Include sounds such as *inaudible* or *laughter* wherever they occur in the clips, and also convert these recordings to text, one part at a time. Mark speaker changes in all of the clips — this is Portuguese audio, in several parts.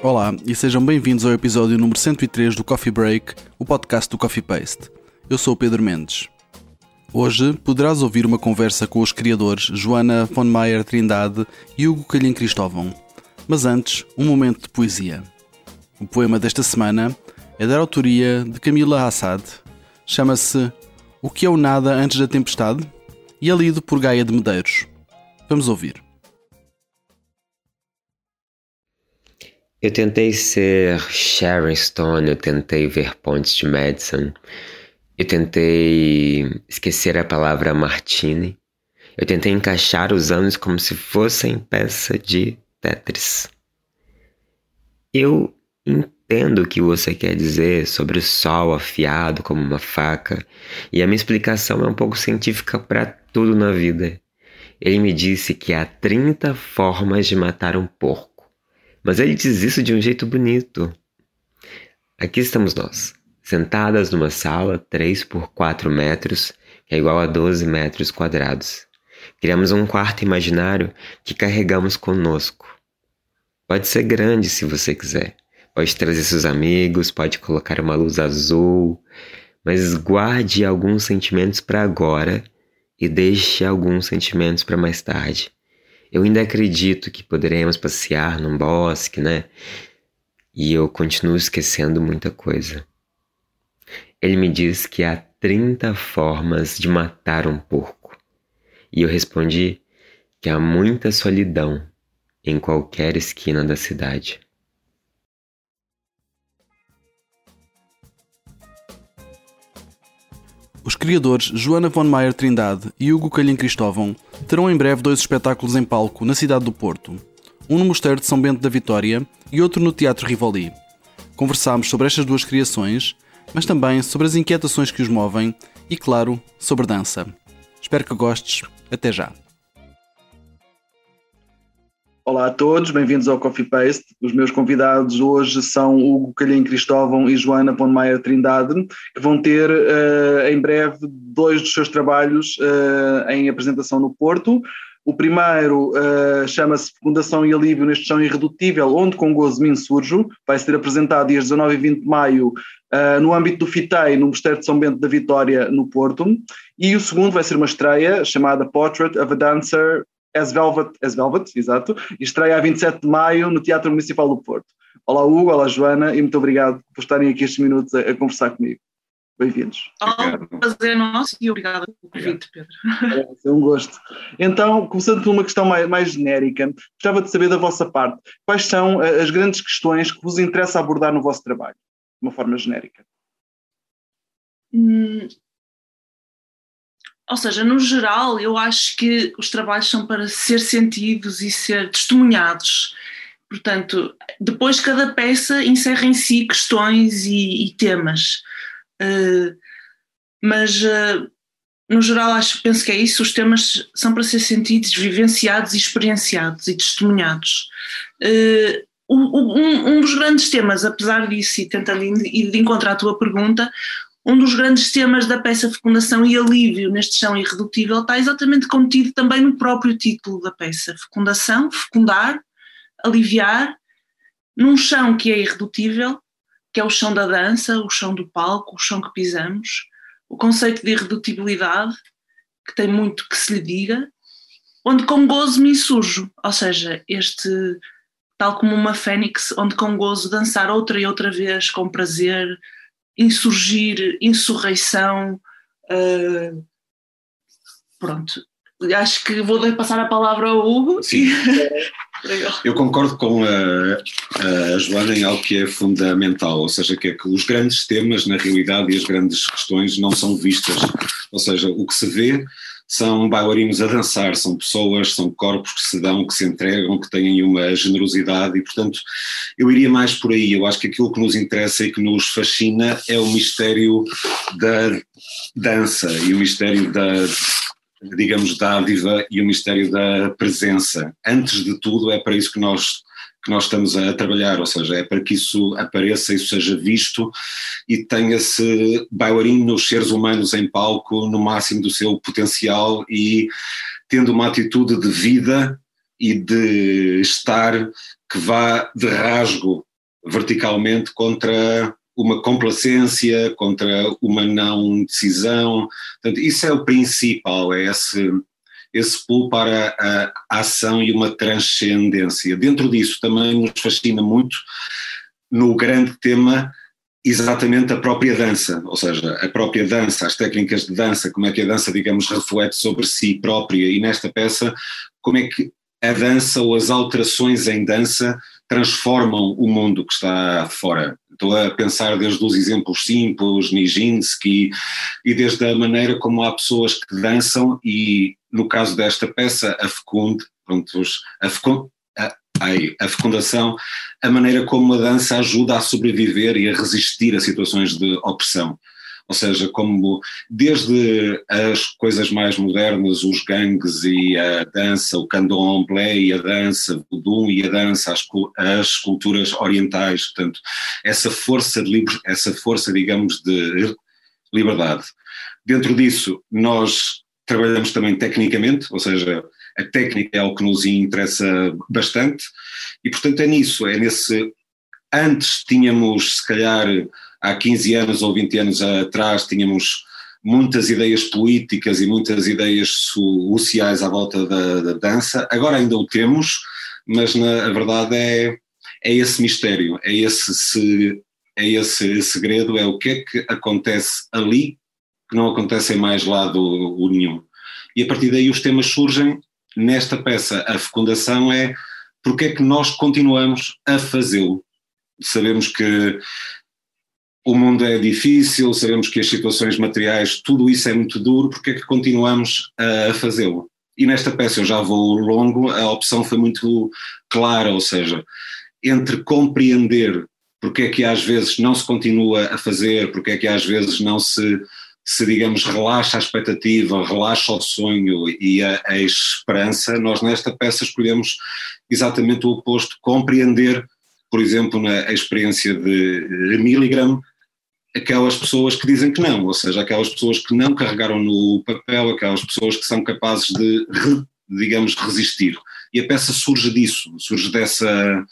Speaker 1: Olá e sejam bem-vindos ao episódio número 103 do Coffee Break, o podcast do Coffee Paste. Eu sou o Pedro Mendes. Hoje poderás ouvir uma conversa com os criadores Joana von Meyer Trindade e Hugo Calhem Cristóvão. Mas antes, um momento de poesia. O poema desta semana é da autoria de Camila Assad. Chama-se O que é o nada antes da tempestade e é lido por Gaia de Medeiros. Vamos ouvir.
Speaker 2: Eu tentei ser Sharon Stone, eu tentei ver pontes de Madison, eu tentei esquecer a palavra Martini, eu tentei encaixar os anos como se fossem peça de Tetris. Eu entendo o que você quer dizer sobre o sol afiado como uma faca, e a minha explicação é um pouco científica para tudo na vida. Ele me disse que há 30 formas de matar um porco. Mas ele diz isso de um jeito bonito. Aqui estamos nós, sentadas numa sala 3 por 4 metros, que é igual a 12 metros quadrados. Criamos um quarto imaginário que carregamos conosco. Pode ser grande se você quiser. Pode trazer seus amigos, pode colocar uma luz azul, mas guarde alguns sentimentos para agora e deixe alguns sentimentos para mais tarde. Eu ainda acredito que poderemos passear num bosque, né? E eu continuo esquecendo muita coisa. Ele me diz que há 30 formas de matar um porco. E eu respondi que há muita solidão em qualquer esquina da cidade.
Speaker 1: Os criadores Joana von Meyer Trindade e Hugo Calhem Cristóvão terão em breve dois espetáculos em palco na cidade do Porto. Um no Mosteiro de São Bento da Vitória e outro no Teatro Rivoli. Conversámos sobre estas duas criações, mas também sobre as inquietações que os movem e, claro, sobre dança. Espero que gostes. Até já! Olá a todos, bem-vindos ao Coffee Paste. Os meus convidados hoje são Hugo Calhem Cristóvão e Joana Ponmaier Trindade, que vão ter uh, em breve dois dos seus trabalhos uh, em apresentação no Porto. O primeiro uh, chama-se Fundação e Alívio neste Chão Irredutível, onde com gozo me insurjo. Vai ser apresentado dias 19 e 20 de maio no âmbito do FITEI, no Mosteiro de São Bento da Vitória, no Porto. E o segundo vai ser uma estreia chamada Portrait of a Dancer as Velvet, As Velvet, exato, e estreia a 27 de maio no Teatro Municipal do Porto. Olá Hugo, olá Joana e muito obrigado por estarem aqui estes minutos a, a conversar comigo. Bem-vindos.
Speaker 3: Olá, prazer nosso e obrigado pelo convite, Pedro.
Speaker 1: É, é um gosto. Então, começando por uma questão mais, mais genérica, gostava de saber da vossa parte, quais são eh, as grandes questões que vos interessa abordar no vosso trabalho, de uma forma genérica?
Speaker 3: Hum, ou seja, no geral, eu acho que os trabalhos são para ser sentidos e ser testemunhados. Portanto, depois cada peça encerra em si questões e, e temas. Uh, mas, uh, no geral, acho, penso que é isso. Os temas são para ser sentidos, vivenciados experienciados e testemunhados. Uh, um, um, dos grandes temas, apesar disso, e tentando de encontrar a tua pergunta, um dos grandes temas da peça Fecundação e Alívio neste chão irredutível está exatamente contido também no próprio título da peça. Fecundação, fecundar, aliviar, num chão que é irredutível, que é o chão da dança, o chão do palco, o chão que pisamos, o conceito de irredutibilidade, que tem muito que se lhe diga, onde com gozo me insurjo, ou seja, este, tal como uma fênix, onde com gozo dançar outra e outra vez, com prazer, insurgir, insurreição. Uh, pronto. Acho que vou passar a palavra ao Hugo.
Speaker 4: Sim. *laughs* Eu concordo com a, a, Joana em algo que é fundamental, ou seja, que é que os grandes temas, na realidade, e as grandes questões não são vistas. Ou seja, o que se vê são bailarinos a dançar, são pessoas, são corpos que se dão, que se entregam, que têm uma generosidade e, portanto, eu iria mais por aí. Eu acho que aquilo que nos interessa e que nos fascina é o mistério da dança e o mistério da, digamos, dádiva e o mistério da presença. Antes de tudo, é para isso que nós que nós estamos a trabalhar, ou seja, é para que isso apareça, isso seja visto e tenha-se bailarino nos seres humanos em palco no máximo do seu potencial e tendo uma atitude de vida e de estar que vá de rasgo verticalmente contra uma complacência, contra uma não decisão. Portanto, isso é o principal, é esse, esse pulo para a ação e uma transcendência. Dentro disso também nos fascina muito no grande tema exatamente a própria dança, ou seja, a própria dança, as técnicas de dança, como é que a dança, digamos, reflete sobre si própria e nesta peça, como é que a dança ou as alterações em dança transformam o mundo que está fora. Estou a pensar desde os exemplos simples, Nijinsky, e desde a maneira como há pessoas que dançam e, no caso desta peça, a fecunde, pronto, a, a, a fecundação, a maneira como a dança ajuda a sobreviver e a resistir a situações de opressão ou seja, como desde as coisas mais modernas, os gangues e a dança, o candomblé e a dança, o dum e a dança, as, as culturas orientais, portanto, essa força, de, essa força, digamos, de liberdade. Dentro disso, nós trabalhamos também tecnicamente, ou seja, a técnica é algo que nos interessa bastante, e portanto é nisso, é nesse. Antes tínhamos, se calhar, há 15 anos ou 20 anos atrás tínhamos muitas ideias políticas e muitas ideias sociais à volta da, da dança, agora ainda o temos, mas na a verdade é, é esse mistério, é esse, se, é esse segredo, é o que é que acontece ali que não acontece em mais lado nenhum. E a partir daí os temas surgem nesta peça. A fecundação é porque é que nós continuamos a fazê-lo. Sabemos que o mundo é difícil, sabemos que as situações materiais, tudo isso é muito duro, porque é que continuamos a fazê-lo? E nesta peça eu já vou longo, a opção foi muito clara, ou seja, entre compreender porque é que às vezes não se continua a fazer, porque é que às vezes não se, se digamos, relaxa a expectativa, relaxa o sonho e a, a esperança, nós nesta peça escolhemos exatamente o oposto, compreender, por exemplo, na experiência de Milligram, aquelas pessoas que dizem que não, ou seja, aquelas pessoas que não carregaram no papel, aquelas pessoas que são capazes de, digamos, resistir. E a peça surge disso, surge dessa,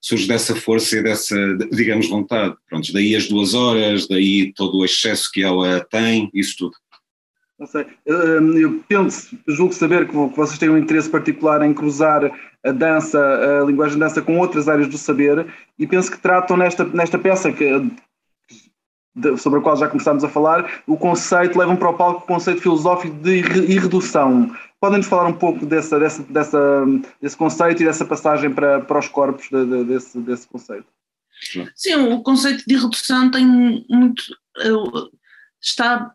Speaker 4: surge dessa força e dessa, digamos, vontade. Pronto, daí as duas horas, daí todo o excesso que ela tem, isso tudo.
Speaker 1: Não sei. Eu penso, julgo saber que vocês têm um interesse particular em cruzar a dança, a linguagem de dança com outras áreas do saber e penso que tratam nesta, nesta peça, que sobre a qual já começámos a falar, o conceito, levam para o palco o conceito filosófico de irredução. Podem-nos falar um pouco dessa, dessa, dessa, desse conceito e dessa passagem para, para os corpos de, de, desse, desse conceito?
Speaker 3: Sim, o conceito de irredução tem muito. está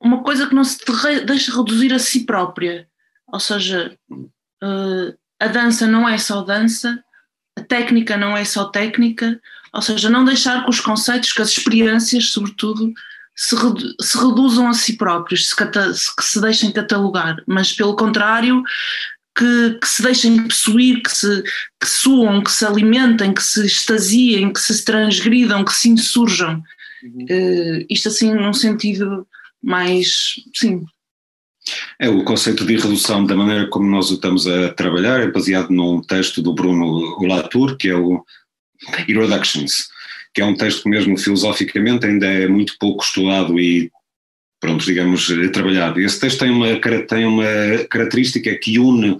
Speaker 3: uma coisa que não se deixa reduzir a si própria. Ou seja, eh, a dança não é só dança, a técnica não é só técnica, ou seja, não deixar que os conceitos, que as experiências, sobretudo, se, redu se reduzam a si próprios, se que se deixem catalogar, mas pelo contrário, que, que, se deixem possuir, que se que suam, que se alimentem, que se extasiem, que se transgridam, que se insurjam. Uhum. Uh, isto assim num sentido mais, sim.
Speaker 4: É, o conceito de redução da maneira como nós o estamos a trabalhar é baseado num texto do Bruno Latour, que é o Reductions, que é um texto que mesmo filosoficamente ainda é muito pouco estudado e pronto, digamos, trabalhado. Esse texto tem uma, tem uma característica que une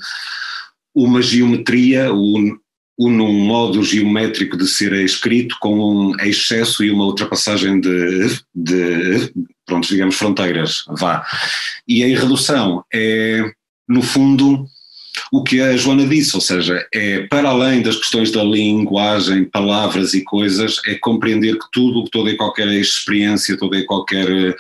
Speaker 4: uma geometria, une, une um modo geométrico de ser escrito com um excesso e uma ultrapassagem de, de pronto, digamos, fronteiras, vá. E a redução é, no fundo, o que a Joana disse, ou seja, é para além das questões da linguagem, palavras e coisas, é compreender que tudo, toda e qualquer experiência, toda e qualquer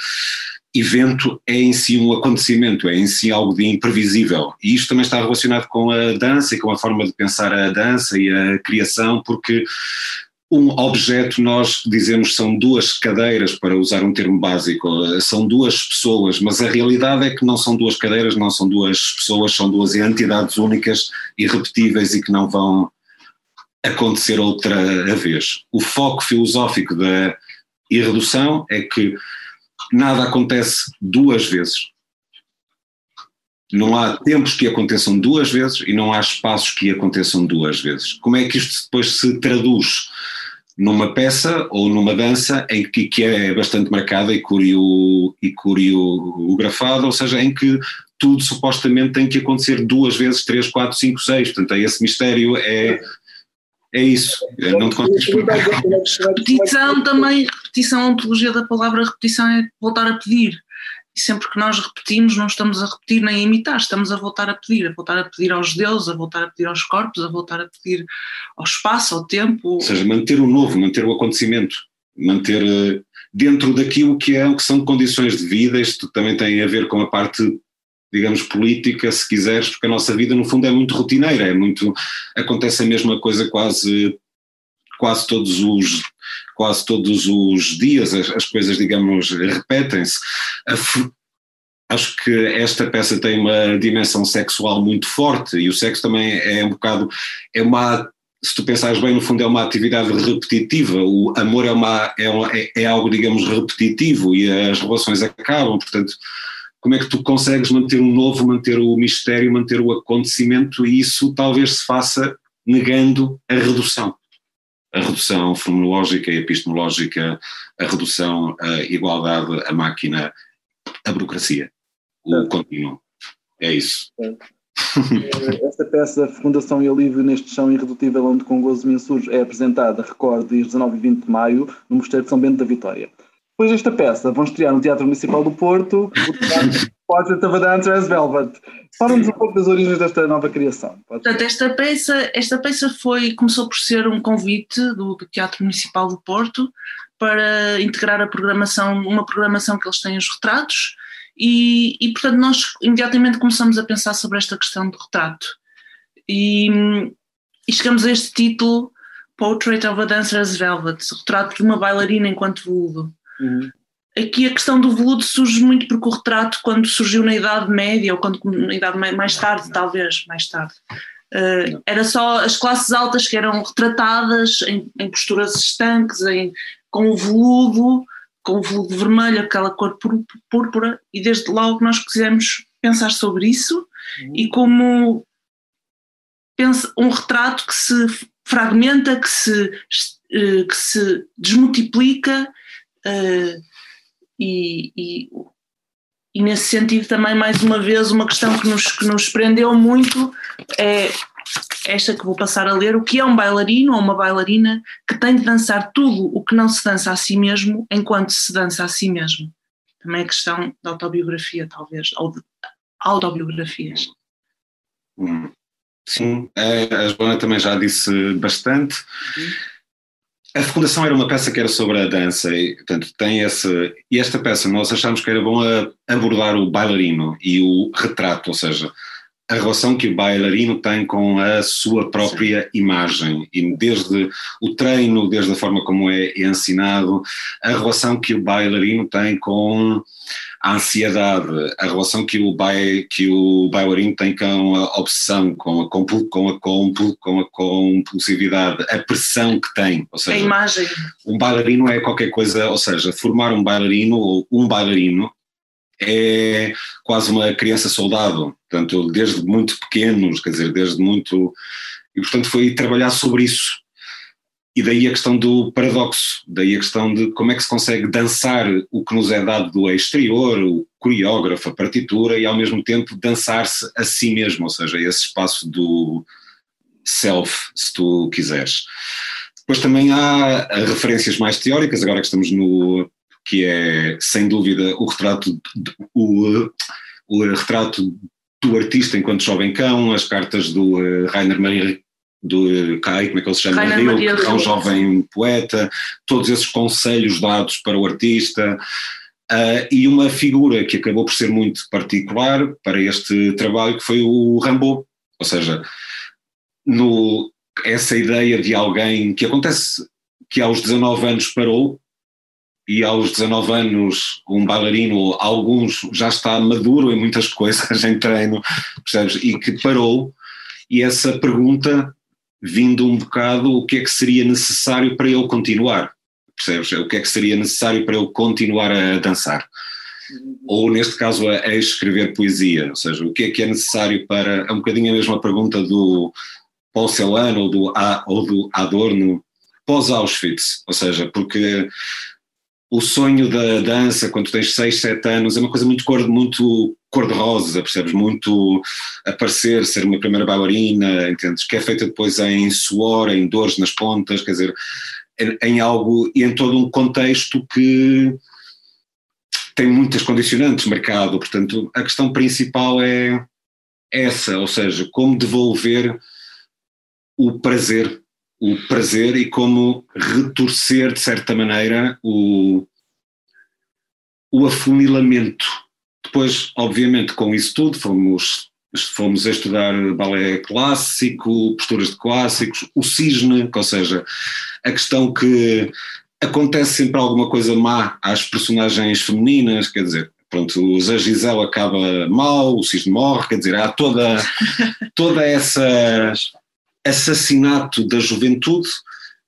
Speaker 4: evento é em si um acontecimento, é em si algo de imprevisível. E isto também está relacionado com a dança e com a forma de pensar a dança e a criação, porque um objeto, nós dizemos são duas cadeiras, para usar um termo básico, são duas pessoas, mas a realidade é que não são duas cadeiras, não são duas pessoas, são duas entidades únicas, irrepetíveis e que não vão acontecer outra vez. O foco filosófico da irredução é que nada acontece duas vezes. Não há tempos que aconteçam duas vezes e não há espaços que aconteçam duas vezes. Como é que isto depois se traduz? numa peça ou numa dança em que, que é bastante marcada e, curio, e coreografada, ou seja, em que tudo supostamente tem que acontecer duas vezes, três, quatro, cinco, seis. Portanto, esse mistério é, é isso. não te consigo explicar.
Speaker 3: Repetição também, repetição, a ontologia da palavra repetição é voltar a pedir. E sempre que nós repetimos, não estamos a repetir nem a imitar, estamos a voltar a pedir, a voltar a pedir aos deuses, a voltar a pedir aos corpos, a voltar a pedir ao espaço, ao tempo.
Speaker 4: Ou seja, manter o novo, manter o acontecimento, manter eh, dentro daquilo que, é, que são condições de vida, isto também tem a ver com a parte digamos, política, se quiseres, porque a nossa vida no fundo é muito rotineira, é muito, acontece a mesma coisa quase, quase todos os quase todos os dias, as, as coisas, digamos, repetem-se. Acho que esta peça tem uma dimensão sexual muito forte e o sexo também é um bocado, é uma se tu pensares bem, no fundo é uma atividade repetitiva, o amor é, uma, é, é, é algo, digamos, repetitivo e as relações acabam, portanto, como é que tu consegues manter o novo, manter o mistério, manter o acontecimento e isso talvez se faça negando a redução. A redução fenomenológica e epistemológica, a redução, a igualdade, a máquina, a burocracia, o contínuo. É isso.
Speaker 1: Esta peça, Fundação e Alívio neste chão irredutível onde com gozo me insurge, é apresentada, recordo, dias 19 e 20 de maio, no Mosteiro de São Bento da Vitória. Depois desta peça, vão estrear no Teatro Municipal do Porto o *laughs* Portrait of a Dancer as Velvet. Fala-nos um pouco das origens desta nova criação.
Speaker 3: Portanto, esta peça, esta peça foi, começou por ser um convite do, do Teatro Municipal do Porto para integrar a programação, uma programação que eles têm os retratos e, e, portanto nós imediatamente começamos a pensar sobre esta questão do retrato e, e chegamos a este título Portrait of a Dancer as Velvet, retrato de uma bailarina enquanto veludo. Uhum. Aqui a questão do veludo surge muito porque o retrato, quando surgiu na Idade Média, ou quando na Idade mais tarde, talvez, mais tarde, uh, era só as classes altas que eram retratadas em, em posturas estanques, em, com o veludo, com o veludo vermelho, aquela cor púrpura, e desde logo nós quisemos pensar sobre isso uhum. e como um retrato que se fragmenta, que se, uh, que se desmultiplica Uh, e, e, e, nesse sentido também mais uma vez uma questão que nos, que nos prendeu muito é esta que vou passar a ler, o que é um bailarino ou uma bailarina que tem de dançar tudo o que não se dança a si mesmo enquanto se dança a si mesmo. Também é questão da autobiografia, talvez, ou de autobiografias.
Speaker 4: Hum, sim, a Joana também já disse bastante. Uhum. A fecundação era uma peça que era sobre a dança e, portanto, tem esse... E esta peça nós achámos que era bom abordar o bailarino e o retrato, ou seja, a relação que o bailarino tem com a sua própria Sim. imagem, e desde o treino, desde a forma como é ensinado, a relação que o bailarino tem com a ansiedade, a relação que o, bai, que o bailarino tem com a obsessão, com a, compul, com, a compul, com a compulsividade, a pressão que tem. Ou seja,
Speaker 3: a imagem.
Speaker 4: Um bailarino é qualquer coisa, ou seja, formar um bailarino ou um bailarino é quase uma criança soldado, portanto, desde muito pequenos, quer dizer, desde muito. E portanto foi trabalhar sobre isso. E daí a questão do paradoxo, daí a questão de como é que se consegue dançar o que nos é dado do exterior, o coreógrafo, a partitura, e ao mesmo tempo dançar-se a si mesmo, ou seja, esse espaço do self, se tu quiseres. Depois também há referências mais teóricas, agora que estamos no que é sem dúvida o retrato, o, o retrato do artista enquanto jovem cão, as cartas do uh, Rainer Maria do Kai, como é que ele se chama? Rio, que é um jovem poeta, todos esses conselhos dados para o artista. Uh, e uma figura que acabou por ser muito particular para este trabalho, que foi o Rambo, ou seja, no, essa ideia de alguém que acontece que aos 19 anos parou e aos 19 anos um bailarino, alguns já está maduro em muitas *laughs* coisas em treino, percebes? E que parou, e essa pergunta vindo um bocado o que é que seria necessário para ele continuar, percebes? O que é que seria necessário para ele continuar a dançar? Ou neste caso a, a escrever poesia, ou seja, o que é que é necessário para, é um bocadinho a mesma pergunta do Paul Celan ou do, ou do Adorno, pós-Auschwitz, ou seja, porque o sonho da dança quando tens 6, 7 anos é uma coisa muito cor, muito cor-de-rosa, percebes? Muito aparecer, ser uma primeira bailarina, entendes? Que é feita depois em suor, em dores nas pontas, quer dizer, em, em algo e em todo um contexto que tem muitas condicionantes marcado, portanto a questão principal é essa, ou seja, como devolver o prazer o prazer e como retorcer, de certa maneira, o, o afunilamento. Depois, obviamente, com isso tudo, fomos, fomos a estudar balé clássico, posturas de clássicos, o cisne, ou seja, a questão que acontece sempre alguma coisa má às personagens femininas, quer dizer, pronto, o Zé Gisele acaba mal, o cisne morre, quer dizer, há toda, toda essa *laughs* assassinato da juventude,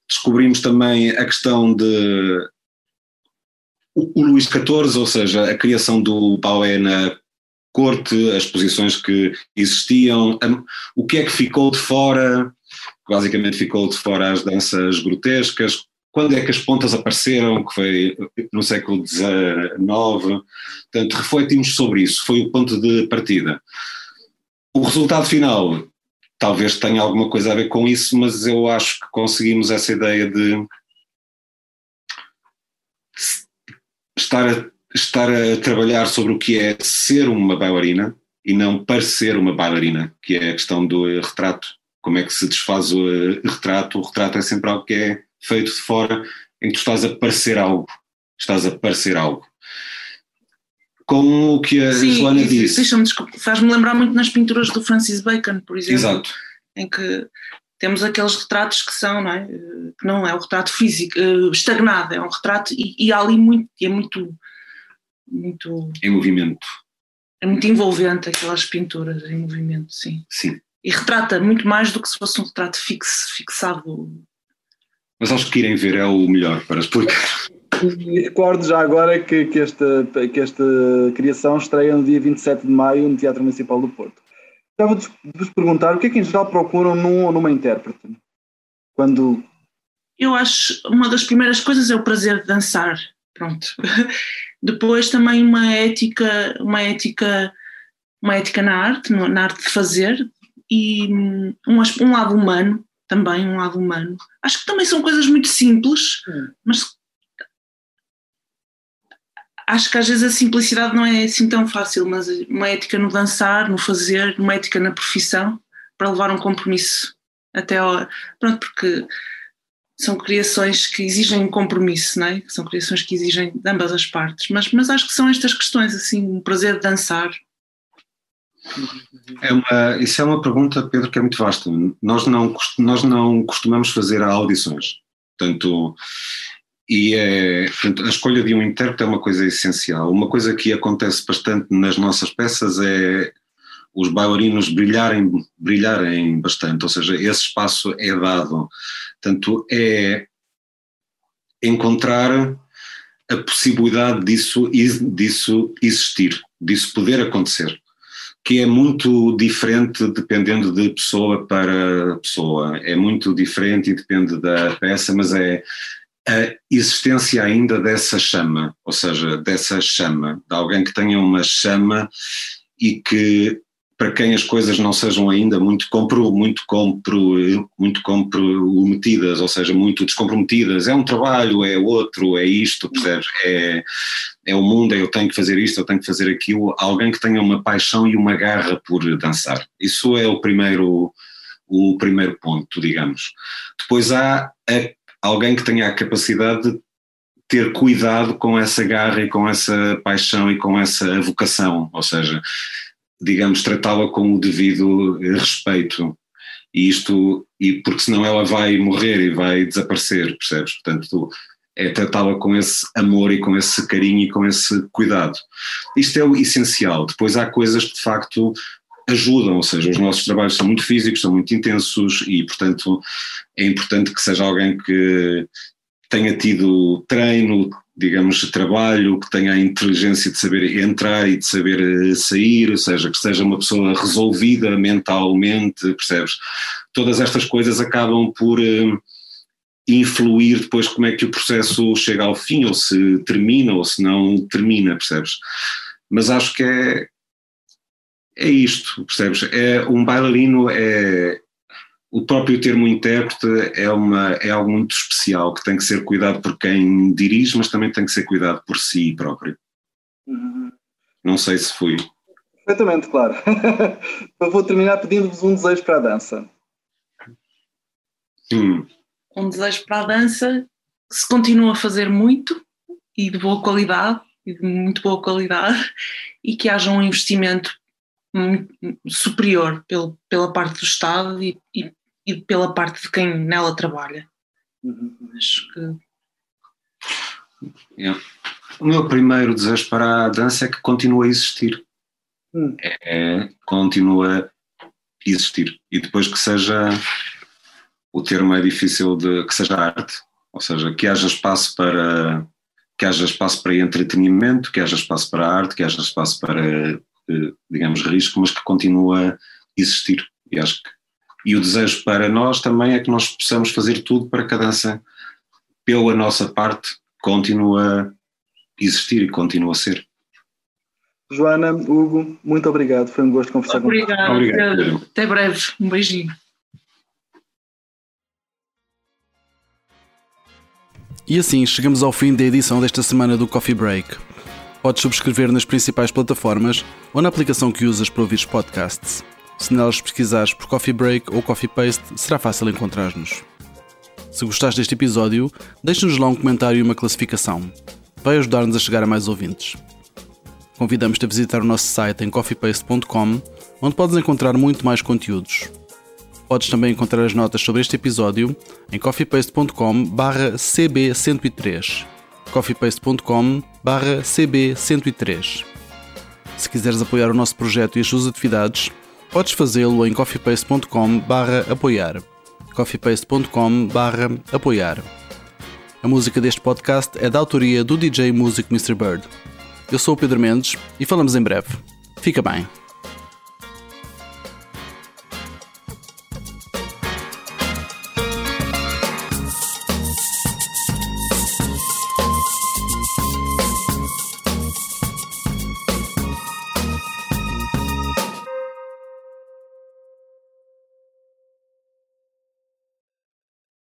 Speaker 4: descobrimos também a questão de o, Luís XIV, ou seja, a criação do balé na corte, as posições que existiam, o que é que ficou de fora, basicamente ficou de fora as danças grotescas, quando é que as pontas apareceram, que foi no século XIX, portanto refletimos sobre isso, foi o ponto de partida. O resultado final talvez tenha alguma coisa a ver com isso, mas eu acho que conseguimos essa ideia de estar a, estar a trabalhar sobre o que é ser uma bailarina e não parecer uma bailarina, que é a questão do retrato. Como é que se desfaz o retrato? O retrato é sempre algo que é feito de fora, em que tu estás a parecer algo. Estás a parecer algo com o que a Sim, Joana disse.
Speaker 3: Deixa-me faz-me lembrar muito nas pinturas do Francis Bacon, por exemplo.
Speaker 4: Exato.
Speaker 3: Em que temos aqueles retratos que são, não é? Que não é o retrato físico, eh, estagnado, é um retrato e, e há ali muito, é muito, muito.
Speaker 4: Em movimento.
Speaker 3: É muito envolvente aquelas pinturas em movimento, sim.
Speaker 4: Sim.
Speaker 3: E retrata muito mais do que se fosse um retrato fixo, fixado.
Speaker 4: Mas acho que irem ver é o melhor para explicar.
Speaker 1: Recordo já agora que, que, esta, que esta criação estreia no dia 27 de maio no Teatro Municipal do Porto. Gostava de vos perguntar o que é que em geral procuram num ou numa intérprete? Quando.
Speaker 3: Eu acho uma das primeiras coisas é o prazer de dançar. Pronto. *laughs* Depois também uma ética, uma ética, uma ética na arte, na arte de fazer e um, um lado humano também, um lado humano. Acho que também são coisas muito simples, hum. mas acho que às vezes a simplicidade não é assim tão fácil, mas uma ética no dançar, no fazer, uma ética na profissão, para levar um compromisso até ao, pronto, porque são criações que exigem um compromisso, não é? São criações que exigem de ambas as partes, mas, mas acho que são estas questões, assim, um prazer de dançar.
Speaker 4: É uma, isso é uma pergunta, Pedro, que é muito vasta. Nós não, nós não costumamos fazer audições. Portanto, e é, portanto, a escolha de um intérprete é uma coisa essencial. Uma coisa que acontece bastante nas nossas peças é os bailarinos brilharem, brilharem bastante, ou seja, esse espaço é dado. Portanto, é encontrar a possibilidade disso, disso existir, disso poder acontecer, que é muito diferente dependendo de pessoa para pessoa. É muito diferente e depende da peça, mas é a existência ainda dessa chama, ou seja, dessa chama, de alguém que tenha uma chama e que para quem as coisas não sejam ainda muito compro, muito compro, muito comprometidas, ou seja, muito descomprometidas, é um trabalho, é outro, é isto, percebes? É, é o mundo, é eu tenho que fazer isto, eu tenho que fazer aquilo, alguém que tenha uma paixão e uma garra por dançar. Isso é o primeiro, o primeiro ponto, digamos. Depois há alguém que tenha a capacidade de ter cuidado com essa garra e com essa paixão e com essa vocação, ou seja, digamos, tratá-la com o devido respeito. E isto, e porque senão ela vai morrer e vai desaparecer, percebes? Portanto, é tratá-la com esse amor e com esse carinho e com esse cuidado. Isto é o essencial. Depois há coisas que de facto ajudam, ou seja, os nossos trabalhos são muito físicos, são muito intensos e, portanto, é importante que seja alguém que tenha tido treino, digamos, de trabalho, que tenha a inteligência de saber entrar e de saber eh, sair, ou seja, que seja uma pessoa resolvida mentalmente, percebes? Todas estas coisas acabam por, eh, influir depois como é que o processo chega ao fim, ou se termina, ou se não termina, percebes? Mas acho que é, é isto, percebes? É, um bailarino é. O próprio termo intérprete é, uma, é algo muito especial que tem que ser cuidado por quem dirige, mas também tem que ser cuidado por si próprio. Uhum. Não sei se fui.
Speaker 1: Perfeitamente, claro. *laughs* Eu vou terminar pedindo-vos um desejo para a dança.
Speaker 3: Hum. Um desejo para a dança que se continue a fazer muito e de boa qualidade, e de muito boa qualidade, e que haja um investimento superior pelo, pela parte do Estado e, e, e, pela parte de quem nela trabalha. Uhum. Acho que.
Speaker 4: Yeah. O meu primeiro desejo para a dança é que continue a existir. Hum. É, continua a existir. E depois que seja. O termo é difícil de. que seja arte. Ou seja, que haja espaço para. que haja espaço para entretenimento, que haja espaço para arte, que haja espaço para digamos, risco, mas que continua a existir. E acho que e o desejo para nós também é que nós possamos fazer tudo para que a dança, pela nossa parte, continue a existir e continue a ser.
Speaker 1: Joana, Hugo, muito obrigado. Foi um gosto conversar com
Speaker 3: você. Obrigado. Até breve. Um beijinho.
Speaker 5: E assim chegamos ao fim da edição desta semana do Coffee Break. Podes subscrever nas principais plataformas ou na aplicação que usas para ouvir podcasts. Se nelas pesquisares por Coffee Break ou Coffee Paste, será fácil encontrar-nos. Se gostaste deste episódio, deixa-nos lá um comentário e uma classificação. Vai ajudar-nos a chegar a mais ouvintes. Convidamos-te a visitar o nosso site em coffeepaste.com, onde podes encontrar muito mais conteúdos. Podes também encontrar as notas sobre este episódio em coffeepaste.com/cb103 coffeepaste.com cb103. Se quiseres apoiar o nosso projeto e as suas atividades, podes fazê-lo em coffeepaste.com apoiar coffeepaste.com apoiar A música deste podcast é da autoria do DJ Music Mr. Bird. Eu sou o Pedro Mendes e falamos em breve. Fica bem.